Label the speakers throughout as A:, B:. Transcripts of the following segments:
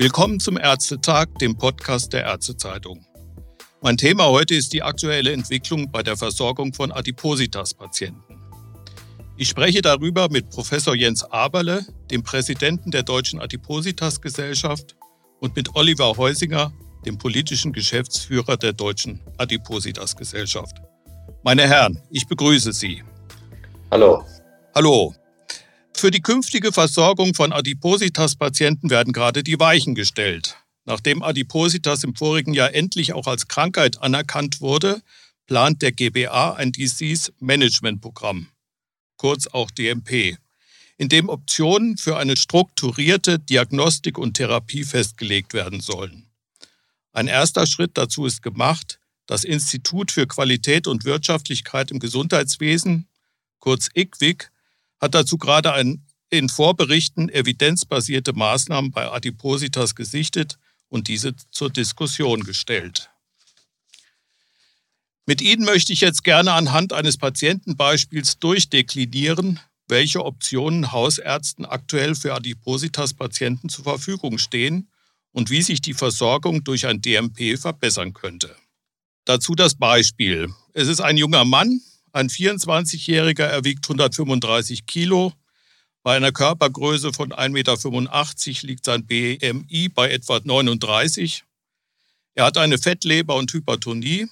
A: Willkommen zum Ärztetag, dem Podcast der Ärztezeitung. Mein Thema heute ist die aktuelle Entwicklung bei der Versorgung von Adipositas-Patienten. Ich spreche darüber mit Professor Jens Aberle, dem Präsidenten der Deutschen Adipositas-Gesellschaft, und mit Oliver Heusinger, dem politischen Geschäftsführer der Deutschen Adipositas-Gesellschaft. Meine Herren, ich begrüße Sie.
B: Hallo.
A: Hallo. Für die künftige Versorgung von Adipositas-Patienten werden gerade die Weichen gestellt. Nachdem Adipositas im vorigen Jahr endlich auch als Krankheit anerkannt wurde, plant der GBA ein Disease Management Programm, kurz auch DMP, in dem Optionen für eine strukturierte Diagnostik und Therapie festgelegt werden sollen. Ein erster Schritt dazu ist gemacht. Das Institut für Qualität und Wirtschaftlichkeit im Gesundheitswesen, kurz IQWIC, hat dazu gerade ein, in Vorberichten evidenzbasierte Maßnahmen bei Adipositas gesichtet und diese zur Diskussion gestellt. Mit Ihnen möchte ich jetzt gerne anhand eines Patientenbeispiels durchdeklinieren, welche Optionen Hausärzten aktuell für Adipositas-Patienten zur Verfügung stehen und wie sich die Versorgung durch ein DMP verbessern könnte. Dazu das Beispiel. Es ist ein junger Mann, ein 24-Jähriger, er wiegt 135 Kilo. Bei einer Körpergröße von 1,85 Meter liegt sein BMI bei etwa 39. Er hat eine Fettleber und Hypertonie.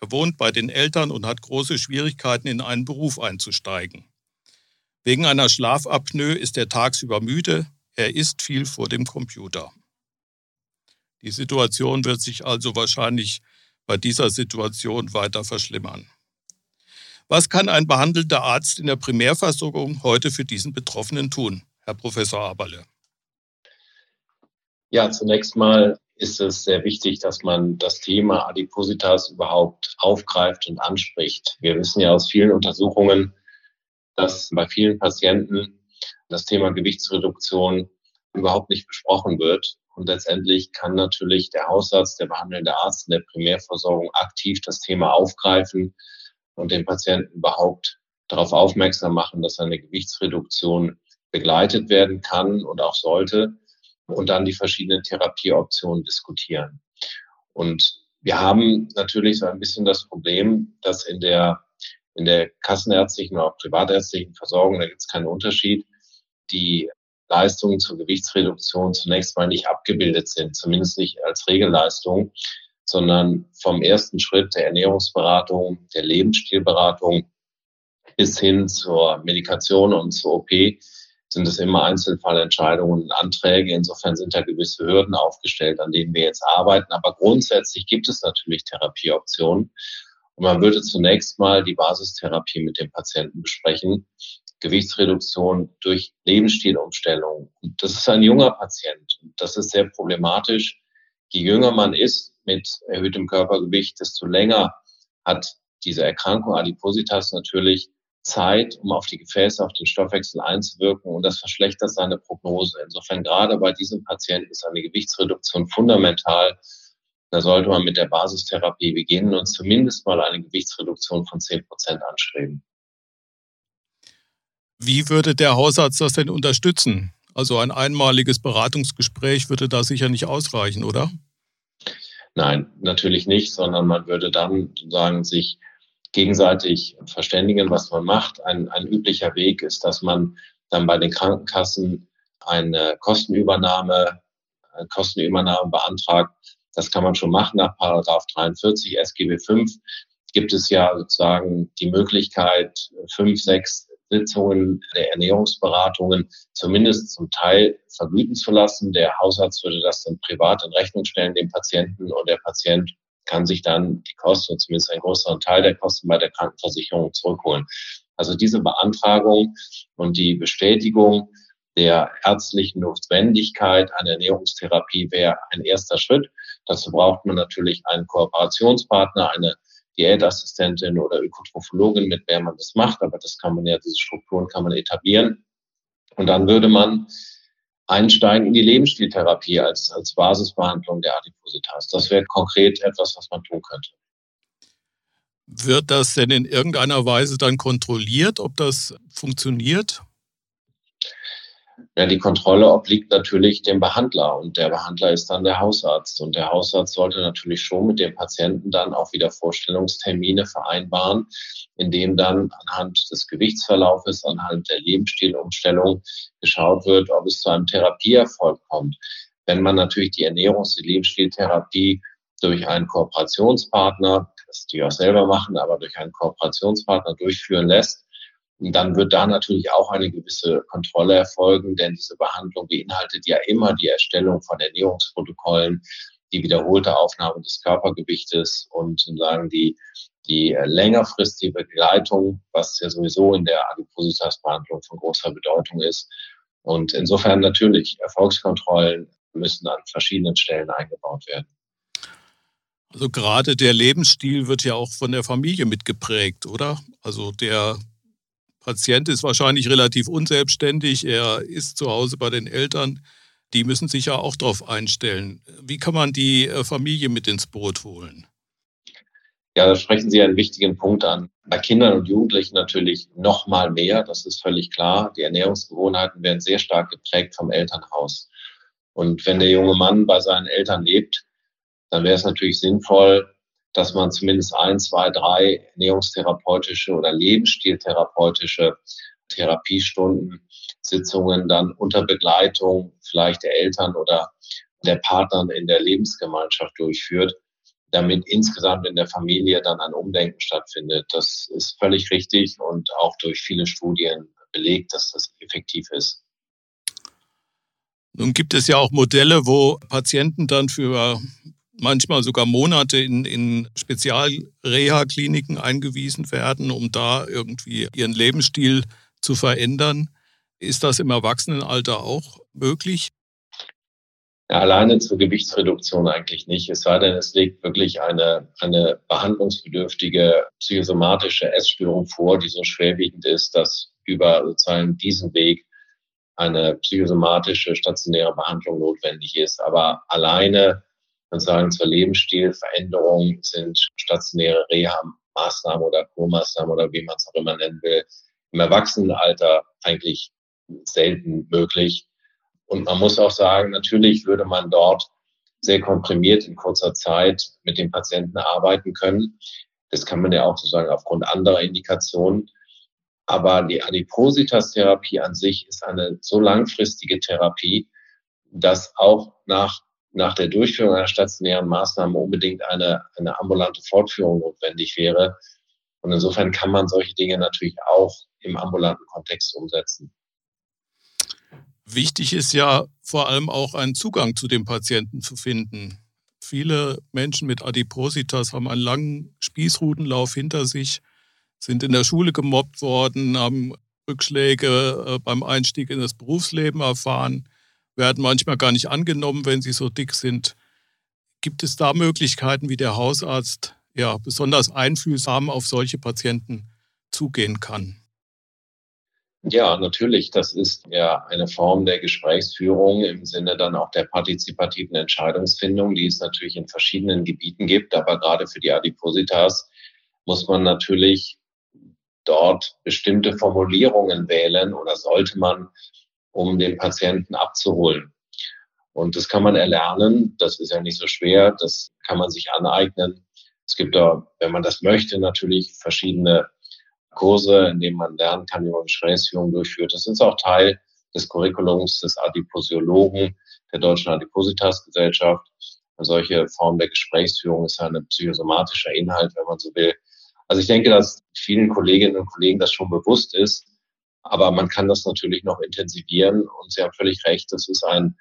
A: Er wohnt bei den Eltern und hat große Schwierigkeiten, in einen Beruf einzusteigen. Wegen einer Schlafapnoe ist er tagsüber müde. Er isst viel vor dem Computer. Die Situation wird sich also wahrscheinlich bei dieser Situation weiter verschlimmern. Was kann ein behandelnder Arzt in der Primärversorgung heute für diesen Betroffenen tun, Herr Professor Aberle?
B: Ja, zunächst mal ist es sehr wichtig, dass man das Thema Adipositas überhaupt aufgreift und anspricht. Wir wissen ja aus vielen Untersuchungen, dass bei vielen Patienten das Thema Gewichtsreduktion überhaupt nicht besprochen wird. Und letztendlich kann natürlich der Hausarzt, der behandelnde Arzt in der Primärversorgung aktiv das Thema aufgreifen und den Patienten überhaupt darauf aufmerksam machen, dass eine Gewichtsreduktion begleitet werden kann und auch sollte und dann die verschiedenen Therapieoptionen diskutieren. Und wir haben natürlich so ein bisschen das Problem, dass in der, in der kassenärztlichen oder privatärztlichen Versorgung, da gibt es keinen Unterschied, die Leistungen zur Gewichtsreduktion zunächst mal nicht abgebildet sind, zumindest nicht als Regelleistung sondern vom ersten Schritt der Ernährungsberatung, der Lebensstilberatung bis hin zur Medikation und zur OP sind es immer Einzelfallentscheidungen und Anträge. Insofern sind da gewisse Hürden aufgestellt, an denen wir jetzt arbeiten. Aber grundsätzlich gibt es natürlich Therapieoptionen. Und man würde zunächst mal die Basistherapie mit dem Patienten besprechen. Gewichtsreduktion durch Lebensstilumstellung. Und das ist ein junger Patient. Das ist sehr problematisch. Je jünger man ist, mit erhöhtem Körpergewicht, desto länger hat diese Erkrankung Adipositas natürlich Zeit, um auf die Gefäße, auf den Stoffwechsel einzuwirken und das verschlechtert seine Prognose. Insofern gerade bei diesem Patienten ist eine Gewichtsreduktion fundamental. Da sollte man mit der Basistherapie beginnen und zumindest mal eine Gewichtsreduktion von 10 Prozent anstreben.
A: Wie würde der Hausarzt das denn unterstützen? Also ein einmaliges Beratungsgespräch würde da sicher nicht ausreichen, oder?
B: Nein, natürlich nicht, sondern man würde dann sozusagen sich gegenseitig verständigen, was man macht. Ein, ein üblicher Weg ist, dass man dann bei den Krankenkassen eine Kostenübernahme, eine Kostenübernahme beantragt. Das kann man schon machen nach Paragraph 43 SGB 5 gibt es ja sozusagen die Möglichkeit, fünf, sechs Sitzungen der Ernährungsberatungen zumindest zum Teil vergüten zu lassen. Der Hausarzt würde das dann privat in Rechnung stellen, dem Patienten, und der Patient kann sich dann die Kosten, zumindest einen größeren Teil der Kosten bei der Krankenversicherung zurückholen. Also diese Beantragung und die Bestätigung der ärztlichen Notwendigkeit einer Ernährungstherapie wäre ein erster Schritt. Dazu braucht man natürlich einen Kooperationspartner, eine Diätassistentin oder Ökotrophologin, mit der man das macht. Aber das kann man ja, diese Strukturen kann man etablieren. Und dann würde man einsteigen in die Lebensstiltherapie als, als Basisbehandlung der Adipositas. Das wäre konkret etwas, was man tun könnte.
A: Wird das denn in irgendeiner Weise dann kontrolliert, ob das funktioniert?
B: Ja, die Kontrolle obliegt natürlich dem Behandler und der Behandler ist dann der Hausarzt. Und der Hausarzt sollte natürlich schon mit dem Patienten dann auch wieder Vorstellungstermine vereinbaren, in dem dann anhand des Gewichtsverlaufes, anhand der Lebensstilumstellung geschaut wird, ob es zu einem Therapieerfolg kommt. Wenn man natürlich die Ernährungs- und Lebensstiltherapie durch einen Kooperationspartner, das die auch selber machen, aber durch einen Kooperationspartner durchführen lässt, dann wird da natürlich auch eine gewisse Kontrolle erfolgen, denn diese Behandlung beinhaltet ja immer die Erstellung von Ernährungsprotokollen, die wiederholte Aufnahme des Körpergewichtes und sozusagen die, die längerfristige Begleitung, was ja sowieso in der Adipositas-Behandlung von großer Bedeutung ist. Und insofern natürlich Erfolgskontrollen müssen an verschiedenen Stellen eingebaut werden.
A: Also gerade der Lebensstil wird ja auch von der Familie mitgeprägt, oder? Also der Patient ist wahrscheinlich relativ unselbstständig, er ist zu Hause bei den Eltern. Die müssen sich ja auch darauf einstellen. Wie kann man die äh, Familie mit ins Boot holen?
B: Ja, da sprechen Sie einen wichtigen Punkt an. Bei Kindern und Jugendlichen natürlich noch mal mehr, das ist völlig klar. Die Ernährungsgewohnheiten werden sehr stark geprägt vom Elternhaus. Und wenn der junge Mann bei seinen Eltern lebt, dann wäre es natürlich sinnvoll, dass man zumindest ein, zwei, drei ernährungstherapeutische oder lebensstiltherapeutische Therapiestunden, Sitzungen dann unter Begleitung vielleicht der Eltern oder der Partnern in der Lebensgemeinschaft durchführt, damit insgesamt in der Familie dann ein Umdenken stattfindet. Das ist völlig richtig und auch durch viele Studien belegt, dass das effektiv ist.
A: Nun gibt es ja auch Modelle, wo Patienten dann für manchmal sogar Monate in, in Spezialreha-Kliniken eingewiesen werden, um da irgendwie ihren Lebensstil zu verändern. Ist das im Erwachsenenalter auch möglich?
B: Alleine zur Gewichtsreduktion eigentlich nicht. Es sei denn, es legt wirklich eine, eine behandlungsbedürftige psychosomatische Essstörung vor, die so schwerwiegend ist, dass über sozusagen diesen Weg eine psychosomatische stationäre Behandlung notwendig ist. Aber alleine sozusagen zur Lebensstilveränderung sind stationäre Reha-Maßnahmen oder Kurmaßnahmen oder wie man es auch immer nennen will, im Erwachsenenalter eigentlich selten möglich. Und man muss auch sagen, natürlich würde man dort sehr komprimiert in kurzer Zeit mit dem Patienten arbeiten können. Das kann man ja auch sozusagen aufgrund anderer Indikationen. Aber die Adipositas-Therapie an sich ist eine so langfristige Therapie, dass auch nach nach der Durchführung einer stationären Maßnahme unbedingt eine, eine ambulante Fortführung notwendig wäre. Und insofern kann man solche Dinge natürlich auch im ambulanten Kontext umsetzen.
A: Wichtig ist ja vor allem auch einen Zugang zu dem Patienten zu finden. Viele Menschen mit Adipositas haben einen langen Spießrutenlauf hinter sich, sind in der Schule gemobbt worden, haben Rückschläge äh, beim Einstieg in das Berufsleben erfahren werden manchmal gar nicht angenommen, wenn sie so dick sind. Gibt es da Möglichkeiten, wie der Hausarzt ja besonders einfühlsam auf solche Patienten zugehen kann?
B: Ja, natürlich. Das ist ja eine Form der Gesprächsführung im Sinne dann auch der partizipativen Entscheidungsfindung, die es natürlich in verschiedenen Gebieten gibt. Aber gerade für die Adipositas muss man natürlich dort bestimmte Formulierungen wählen oder sollte man um den Patienten abzuholen. Und das kann man erlernen. Das ist ja nicht so schwer. Das kann man sich aneignen. Es gibt da, wenn man das möchte, natürlich verschiedene Kurse, in denen man lernen kann, wie man Gesprächsführung durchführt. Das ist auch Teil des Curriculums des Adiposiologen der Deutschen Adipositas-Gesellschaft. Eine solche Form der Gesprächsführung ist ein psychosomatischer Inhalt, wenn man so will. Also ich denke, dass vielen Kolleginnen und Kollegen das schon bewusst ist, aber man kann das natürlich noch intensivieren und Sie haben völlig recht, das ist ein,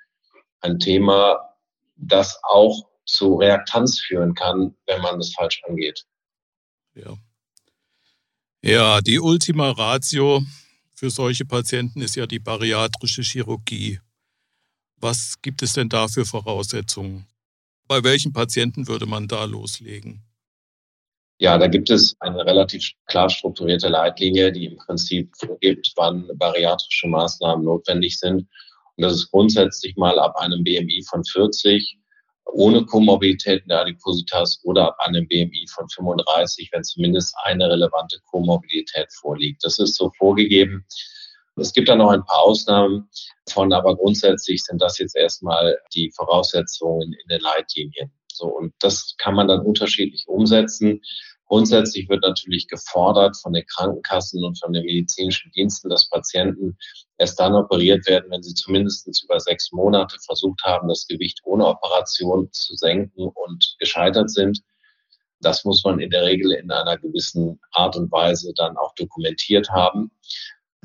B: ein Thema, das auch zu Reaktanz führen kann, wenn man das falsch angeht.
A: Ja. Ja, die Ultima Ratio für solche Patienten ist ja die bariatrische Chirurgie. Was gibt es denn da für Voraussetzungen? Bei welchen Patienten würde man da loslegen?
B: Ja, da gibt es eine relativ klar strukturierte Leitlinie, die im Prinzip vorgibt, wann bariatrische Maßnahmen notwendig sind. Und das ist grundsätzlich mal ab einem BMI von 40 ohne Komorbiditäten der Adipositas oder ab einem BMI von 35, wenn zumindest eine relevante Komorbidität vorliegt. Das ist so vorgegeben. Es gibt da noch ein paar Ausnahmen von, aber grundsätzlich sind das jetzt erstmal die Voraussetzungen in den Leitlinien. So, und das kann man dann unterschiedlich umsetzen. Grundsätzlich wird natürlich gefordert von den Krankenkassen und von den medizinischen Diensten, dass Patienten erst dann operiert werden, wenn sie zumindest über sechs Monate versucht haben, das Gewicht ohne Operation zu senken und gescheitert sind. Das muss man in der Regel in einer gewissen Art und Weise dann auch dokumentiert haben.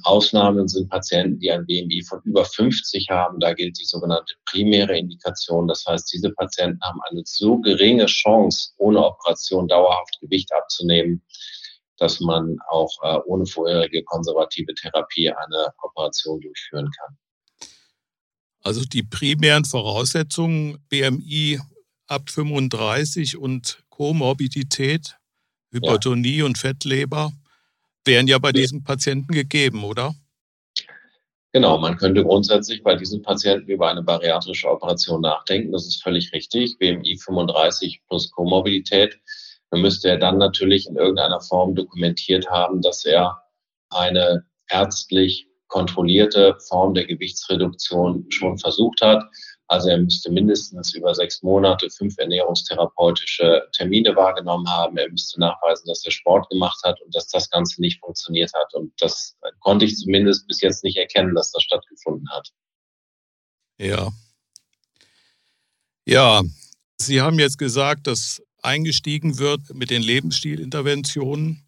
B: Ausnahmen sind Patienten, die ein BMI von über 50 haben. Da gilt die sogenannte primäre Indikation. Das heißt, diese Patienten haben eine so geringe Chance, ohne Operation dauerhaft Gewicht abzunehmen, dass man auch äh, ohne vorherige konservative Therapie eine Operation durchführen kann.
A: Also die primären Voraussetzungen BMI ab 35 und Komorbidität, Hypertonie ja. und Fettleber wären ja bei diesen Patienten gegeben, oder?
B: Genau, man könnte grundsätzlich bei diesen Patienten über eine bariatrische Operation nachdenken. Das ist völlig richtig. BMI 35 plus Komorbidität. Dann müsste er dann natürlich in irgendeiner Form dokumentiert haben, dass er eine ärztlich kontrollierte Form der Gewichtsreduktion schon versucht hat. Also er müsste mindestens über sechs Monate fünf ernährungstherapeutische Termine wahrgenommen haben. Er müsste nachweisen, dass er Sport gemacht hat und dass das Ganze nicht funktioniert hat. Und das konnte ich zumindest bis jetzt nicht erkennen, dass das stattgefunden hat.
A: Ja. Ja, Sie haben jetzt gesagt, dass eingestiegen wird mit den Lebensstilinterventionen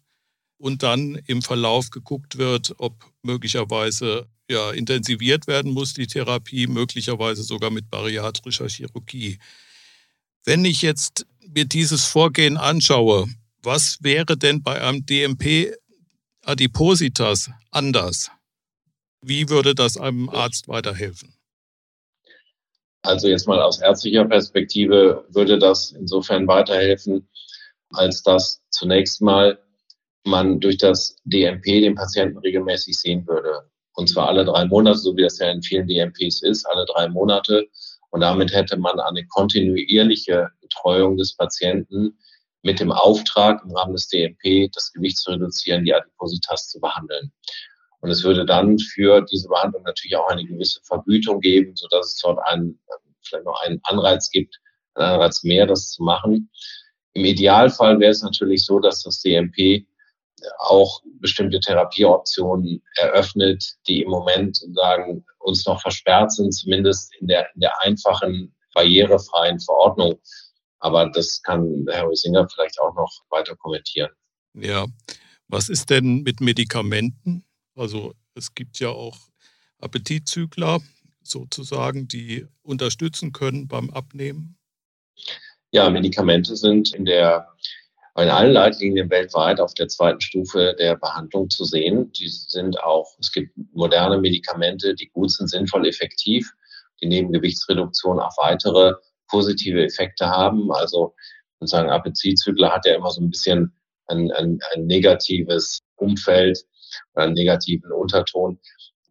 A: und dann im Verlauf geguckt wird, ob möglicherweise ja, intensiviert werden muss, die Therapie, möglicherweise sogar mit bariatrischer Chirurgie. Wenn ich jetzt mir dieses Vorgehen anschaue, was wäre denn bei einem DMP Adipositas anders? Wie würde das einem Arzt weiterhelfen?
B: Also jetzt mal aus ärztlicher Perspektive würde das insofern weiterhelfen, als dass zunächst mal man durch das DMP den Patienten regelmäßig sehen würde. Und zwar alle drei Monate, so wie das ja in vielen DMPs ist, alle drei Monate. Und damit hätte man eine kontinuierliche Betreuung des Patienten mit dem Auftrag, im Rahmen des DMP das Gewicht zu reduzieren, die Adipositas zu behandeln. Und es würde dann für diese Behandlung natürlich auch eine gewisse Vergütung geben, sodass es dort einen, vielleicht noch einen Anreiz gibt, einen Anreiz mehr, das zu machen. Im Idealfall wäre es natürlich so, dass das DMP auch bestimmte Therapieoptionen eröffnet, die im Moment sagen, uns noch versperrt sind, zumindest in der, in der einfachen, barrierefreien Verordnung. Aber das kann Herr Singer vielleicht auch noch weiter kommentieren.
A: Ja, was ist denn mit Medikamenten? Also es gibt ja auch Appetitzügler sozusagen, die unterstützen können beim Abnehmen.
B: Ja, Medikamente sind in der in allen Leitlinien weltweit auf der zweiten Stufe der Behandlung zu sehen. Die sind auch, es gibt moderne Medikamente, die gut sind, sinnvoll, effektiv, die neben Gewichtsreduktion auch weitere positive Effekte haben. Also sozusagen Appetitzügler hat ja immer so ein bisschen ein, ein, ein negatives Umfeld oder einen negativen Unterton.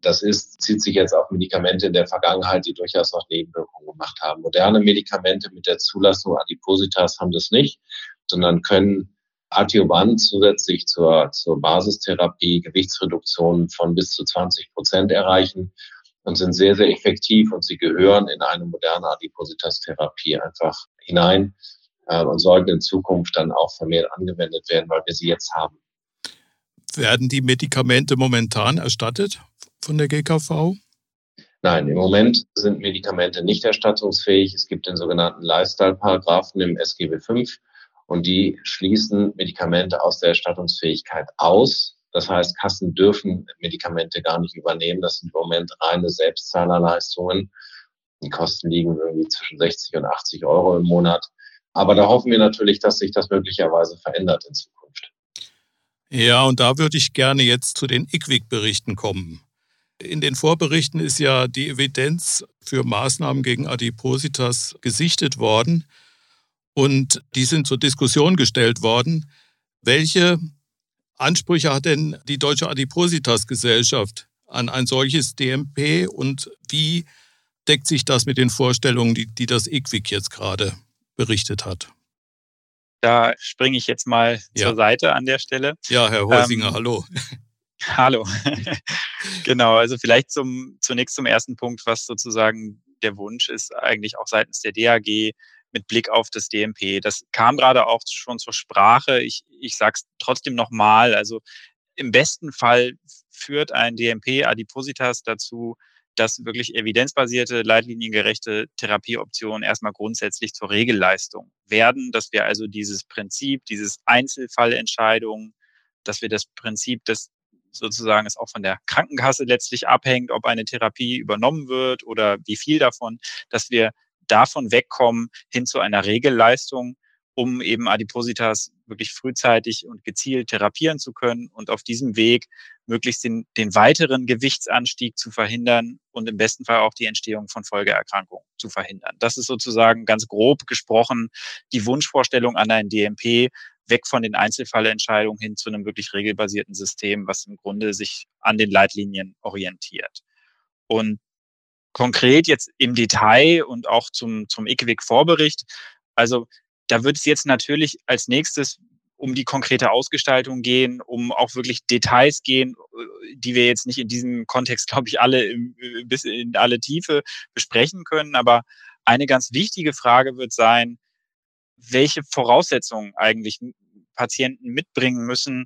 B: Das ist, zieht sich jetzt auf Medikamente in der Vergangenheit, die durchaus auch Nebenwirkungen gemacht haben. Moderne Medikamente mit der Zulassung Adipositas haben das nicht sondern können adjuvant zusätzlich zur, zur Basistherapie Gewichtsreduktionen von bis zu 20 Prozent erreichen und sind sehr, sehr effektiv und sie gehören in eine moderne Adipositas-Therapie einfach hinein äh, und sollten in Zukunft dann auch vermehrt angewendet werden, weil wir sie jetzt haben.
A: Werden die Medikamente momentan erstattet von der GKV?
B: Nein, im Moment sind Medikamente nicht erstattungsfähig. Es gibt den sogenannten Lifestyle-Paragraphen im SGB V und die schließen Medikamente aus der Erstattungsfähigkeit aus. Das heißt, Kassen dürfen Medikamente gar nicht übernehmen. Das sind im Moment reine Selbstzahlerleistungen. Die Kosten liegen irgendwie zwischen 60 und 80 Euro im Monat. Aber da hoffen wir natürlich, dass sich das möglicherweise verändert in Zukunft.
A: Ja, und da würde ich gerne jetzt zu den IQWIC-Berichten kommen. In den Vorberichten ist ja die Evidenz für Maßnahmen gegen Adipositas gesichtet worden. Und die sind zur Diskussion gestellt worden. Welche Ansprüche hat denn die Deutsche Adipositas-Gesellschaft an ein solches DMP und wie deckt sich das mit den Vorstellungen, die, die das IQWIC jetzt gerade berichtet hat?
C: Da springe ich jetzt mal ja. zur Seite an der Stelle.
A: Ja, Herr Häusinger, ähm, hallo.
C: Hallo. genau, also vielleicht zum, zunächst zum ersten Punkt, was sozusagen der Wunsch ist, eigentlich auch seitens der DAG mit Blick auf das DMP. Das kam gerade auch schon zur Sprache. Ich, ich sage es trotzdem nochmal. Also im besten Fall führt ein DMP Adipositas dazu, dass wirklich evidenzbasierte, leitliniengerechte Therapieoptionen erstmal grundsätzlich zur Regelleistung werden, dass wir also dieses Prinzip, dieses Einzelfallentscheidung, dass wir das Prinzip, das sozusagen es auch von der Krankenkasse letztlich abhängt, ob eine Therapie übernommen wird oder wie viel davon, dass wir davon wegkommen hin zu einer Regelleistung, um eben Adipositas wirklich frühzeitig und gezielt therapieren zu können und auf diesem Weg möglichst den, den weiteren Gewichtsanstieg zu verhindern und im besten Fall auch die Entstehung von Folgeerkrankungen zu verhindern. Das ist sozusagen ganz grob gesprochen die Wunschvorstellung an ein DMP, weg von den Einzelfallentscheidungen hin zu einem wirklich regelbasierten System, was im Grunde sich an den Leitlinien orientiert. Und konkret jetzt im Detail und auch zum, zum IQWIC-Vorbericht, also da wird es jetzt natürlich als nächstes um die konkrete Ausgestaltung gehen, um auch wirklich Details gehen, die wir jetzt nicht in diesem Kontext, glaube ich, alle im, bis in alle Tiefe besprechen können. Aber eine ganz wichtige Frage wird sein, welche Voraussetzungen eigentlich Patienten mitbringen müssen,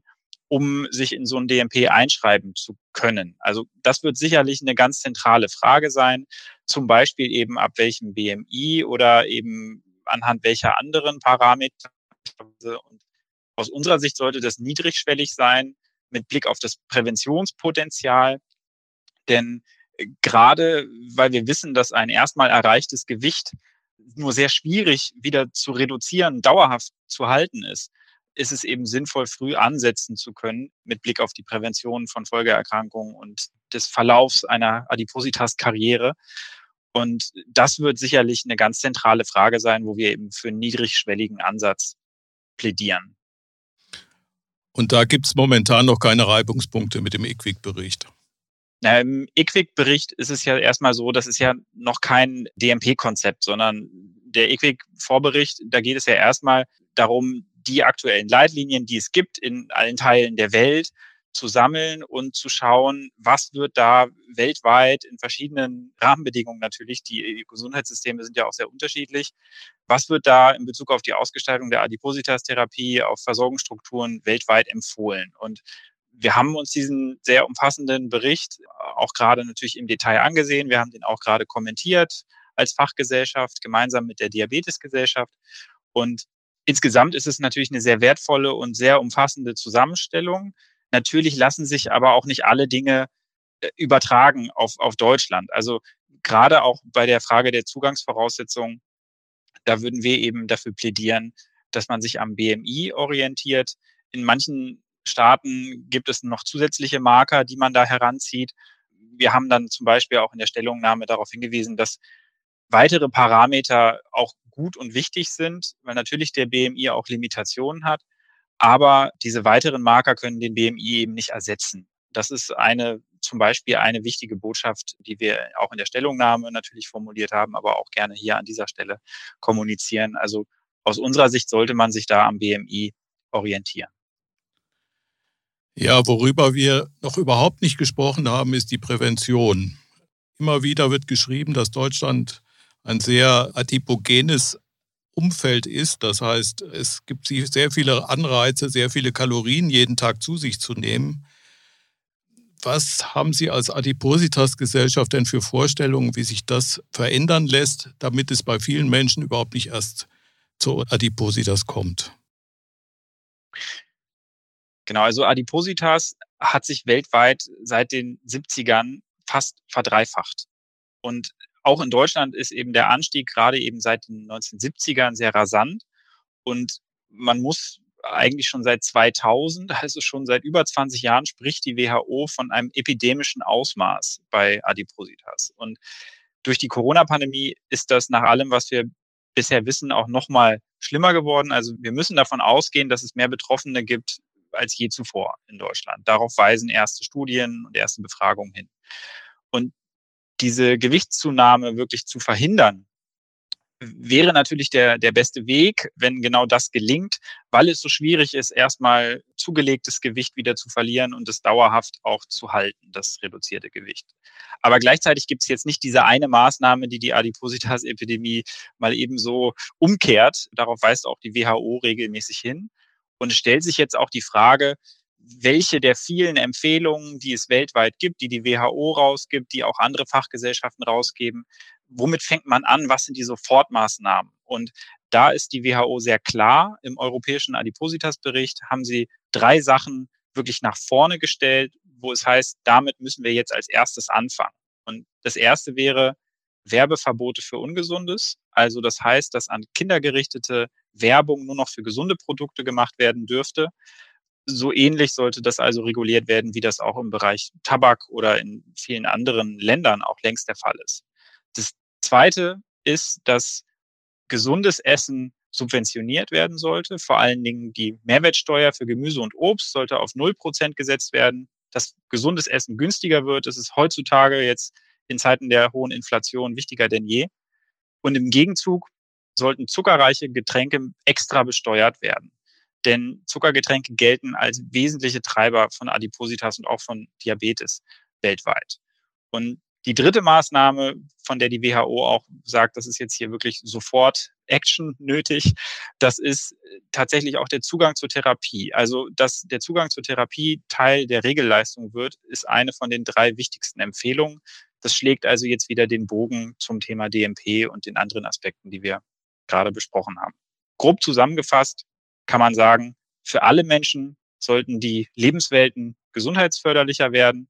C: um sich in so ein DMP einschreiben zu können. Also das wird sicherlich eine ganz zentrale Frage sein, zum Beispiel eben ab welchem BMI oder eben anhand welcher anderen Parameter. Und aus unserer Sicht sollte das niedrigschwellig sein mit Blick auf das Präventionspotenzial. Denn äh, gerade weil wir wissen, dass ein erstmal erreichtes Gewicht nur sehr schwierig wieder zu reduzieren, dauerhaft zu halten ist, ist es eben sinnvoll, früh ansetzen zu können mit Blick auf die Prävention von Folgeerkrankungen und des Verlaufs einer Adipositas-Karriere. Und das wird sicherlich eine ganz zentrale Frage sein, wo wir eben für einen niedrigschwelligen Ansatz plädieren.
A: Und da gibt es momentan noch keine Reibungspunkte mit dem IQWIC-Bericht.
C: Im IQWIC-Bericht ist es ja erstmal so, das ist ja noch kein DMP-Konzept, sondern der IQWIC-Vorbericht, da geht es ja erstmal darum, die aktuellen Leitlinien, die es gibt in allen Teilen der Welt, zu sammeln und zu schauen, was wird da weltweit in verschiedenen Rahmenbedingungen natürlich, die Gesundheitssysteme sind ja auch sehr unterschiedlich, was wird da in Bezug auf die Ausgestaltung der Adipositas-Therapie, auf Versorgungsstrukturen weltweit empfohlen? Und wir haben uns diesen sehr umfassenden Bericht auch gerade natürlich im Detail angesehen. Wir haben den auch gerade kommentiert als Fachgesellschaft gemeinsam mit der Diabetesgesellschaft. Und insgesamt ist es natürlich eine sehr wertvolle und sehr umfassende Zusammenstellung. Natürlich lassen sich aber auch nicht alle Dinge äh, übertragen auf, auf Deutschland. Also gerade auch bei der Frage der Zugangsvoraussetzungen, da würden wir eben dafür plädieren, dass man sich am BMI orientiert. In manchen Staaten gibt es noch zusätzliche Marker, die man da heranzieht. Wir haben dann zum Beispiel auch in der Stellungnahme darauf hingewiesen, dass weitere Parameter auch gut und wichtig sind, weil natürlich der BMI auch Limitationen hat. Aber diese weiteren Marker können den BMI eben nicht ersetzen. Das ist eine, zum Beispiel eine wichtige Botschaft, die wir auch in der Stellungnahme natürlich formuliert haben, aber auch gerne hier an dieser Stelle kommunizieren. Also aus unserer Sicht sollte man sich da am BMI orientieren.
A: Ja, worüber wir noch überhaupt nicht gesprochen haben, ist die Prävention. Immer wieder wird geschrieben, dass Deutschland ein sehr adipogenes Umfeld ist. Das heißt, es gibt sehr viele Anreize, sehr viele Kalorien jeden Tag zu sich zu nehmen. Was haben Sie als Adipositas-Gesellschaft denn für Vorstellungen, wie sich das verändern lässt, damit es bei vielen Menschen überhaupt nicht erst zu Adipositas kommt?
C: Genau, also Adipositas hat sich weltweit seit den 70ern fast verdreifacht. Und auch in Deutschland ist eben der Anstieg gerade eben seit den 1970ern sehr rasant. Und man muss eigentlich schon seit 2000, also schon seit über 20 Jahren, spricht die WHO von einem epidemischen Ausmaß bei Adipositas. Und durch die Corona-Pandemie ist das nach allem, was wir bisher wissen, auch nochmal schlimmer geworden. Also wir müssen davon ausgehen, dass es mehr Betroffene gibt als je zuvor in Deutschland. Darauf weisen erste Studien und erste Befragungen hin. Und diese Gewichtszunahme wirklich zu verhindern, wäre natürlich der, der beste Weg, wenn genau das gelingt, weil es so schwierig ist, erstmal zugelegtes Gewicht wieder zu verlieren und es dauerhaft auch zu halten, das reduzierte Gewicht. Aber gleichzeitig gibt es jetzt nicht diese eine Maßnahme, die die Adipositas-Epidemie mal eben so umkehrt. Darauf weist auch die WHO regelmäßig hin. Und es stellt sich jetzt auch die Frage, welche der vielen Empfehlungen, die es weltweit gibt, die die WHO rausgibt, die auch andere Fachgesellschaften rausgeben, womit fängt man an? Was sind die Sofortmaßnahmen? Und da ist die WHO sehr klar. Im europäischen Adipositas-Bericht haben sie drei Sachen wirklich nach vorne gestellt, wo es heißt, damit müssen wir jetzt als erstes anfangen. Und das erste wäre Werbeverbote für Ungesundes. Also das heißt, dass an Kinder gerichtete Werbung nur noch für gesunde Produkte gemacht werden dürfte. So ähnlich sollte das also reguliert werden, wie das auch im Bereich Tabak oder in vielen anderen Ländern auch längst der Fall ist. Das Zweite ist, dass gesundes Essen subventioniert werden sollte. Vor allen Dingen die Mehrwertsteuer für Gemüse und Obst sollte auf 0% gesetzt werden, dass gesundes Essen günstiger wird. Das ist heutzutage jetzt in Zeiten der hohen Inflation wichtiger denn je. Und im Gegenzug sollten zuckerreiche Getränke extra besteuert werden. Denn Zuckergetränke gelten als wesentliche Treiber von Adipositas und auch von Diabetes weltweit. Und die dritte Maßnahme, von der die WHO auch sagt, das ist jetzt hier wirklich sofort Action nötig, das ist äh, tatsächlich auch der Zugang zur Therapie. Also, dass der Zugang zur Therapie Teil der Regelleistung wird, ist eine von den drei wichtigsten Empfehlungen. Das schlägt also jetzt wieder den Bogen zum Thema DMP und den anderen Aspekten, die wir gerade besprochen haben. Grob zusammengefasst kann man sagen, für alle Menschen sollten die Lebenswelten gesundheitsförderlicher werden,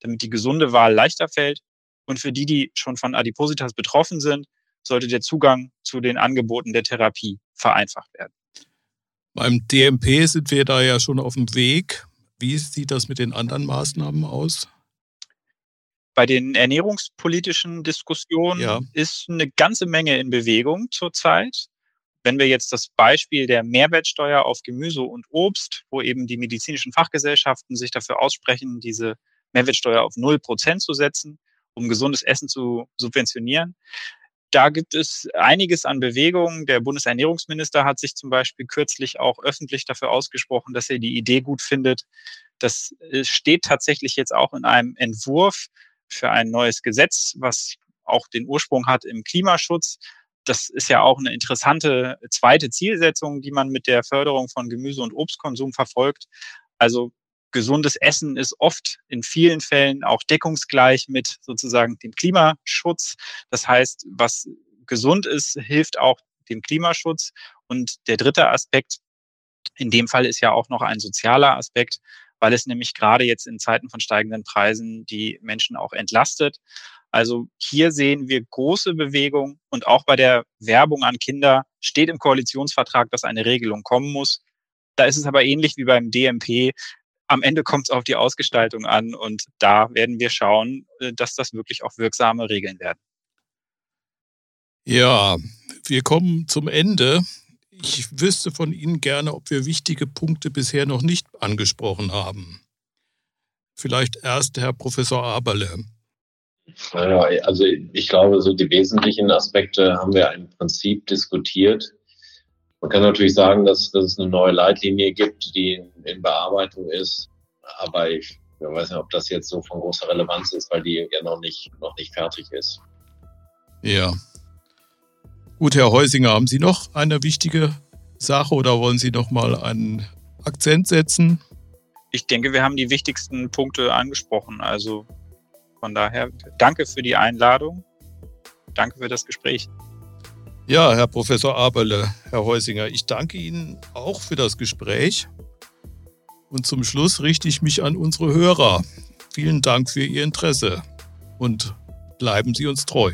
C: damit die gesunde Wahl leichter fällt und für die, die schon von Adipositas betroffen sind, sollte der Zugang zu den Angeboten der Therapie vereinfacht werden.
A: Beim DMP sind wir da ja schon auf dem Weg. Wie sieht das mit den anderen Maßnahmen aus?
C: Bei den ernährungspolitischen Diskussionen ja. ist eine ganze Menge in Bewegung zurzeit. Wenn wir jetzt das Beispiel der Mehrwertsteuer auf Gemüse und Obst, wo eben die medizinischen Fachgesellschaften sich dafür aussprechen, diese Mehrwertsteuer auf 0% zu setzen, um gesundes Essen zu subventionieren. Da gibt es einiges an Bewegungen. Der Bundesernährungsminister hat sich zum Beispiel kürzlich auch öffentlich dafür ausgesprochen, dass er die Idee gut findet. Das äh, steht tatsächlich jetzt auch in einem Entwurf für ein neues Gesetz, was auch den Ursprung hat im Klimaschutz. Das ist ja auch eine interessante zweite Zielsetzung, die man mit der Förderung von Gemüse- und Obstkonsum verfolgt. Also gesundes Essen ist oft in vielen Fällen auch deckungsgleich mit sozusagen dem Klimaschutz. Das heißt, was gesund ist, hilft auch dem Klimaschutz. Und der dritte Aspekt, in dem Fall ist ja auch noch ein sozialer Aspekt, weil es nämlich gerade jetzt in Zeiten von steigenden Preisen die Menschen auch entlastet. Also hier sehen wir große Bewegung und auch bei der Werbung an Kinder steht im Koalitionsvertrag, dass eine Regelung kommen muss. Da ist es aber ähnlich wie beim DMP am Ende kommt es auf die Ausgestaltung an und da werden wir schauen, äh, dass das wirklich auch wirksame Regeln werden.
A: Ja, wir kommen zum Ende. Ich wüsste von Ihnen gerne, ob wir wichtige Punkte bisher noch nicht angesprochen haben. Vielleicht erst Herr Professor Aberle.
B: Also ich glaube, so die wesentlichen Aspekte haben wir im Prinzip diskutiert. Man kann natürlich sagen, dass, dass es eine neue Leitlinie gibt, die in, in Bearbeitung ist. Aber ich, ich weiß nicht, ob das jetzt so von großer Relevanz ist, weil die ja noch nicht, noch nicht fertig ist.
A: Ja. Gut, Herr Heusinger, haben Sie noch eine wichtige Sache oder wollen Sie noch mal einen Akzent setzen?
C: Ich denke, wir haben die wichtigsten Punkte angesprochen. Also von daher danke für die Einladung. Danke für das Gespräch.
A: Ja, Herr Professor Aberle, Herr Heusinger, ich danke Ihnen auch für das Gespräch. Und zum Schluss richte ich mich an unsere Hörer. Vielen Dank für Ihr Interesse und bleiben Sie uns treu.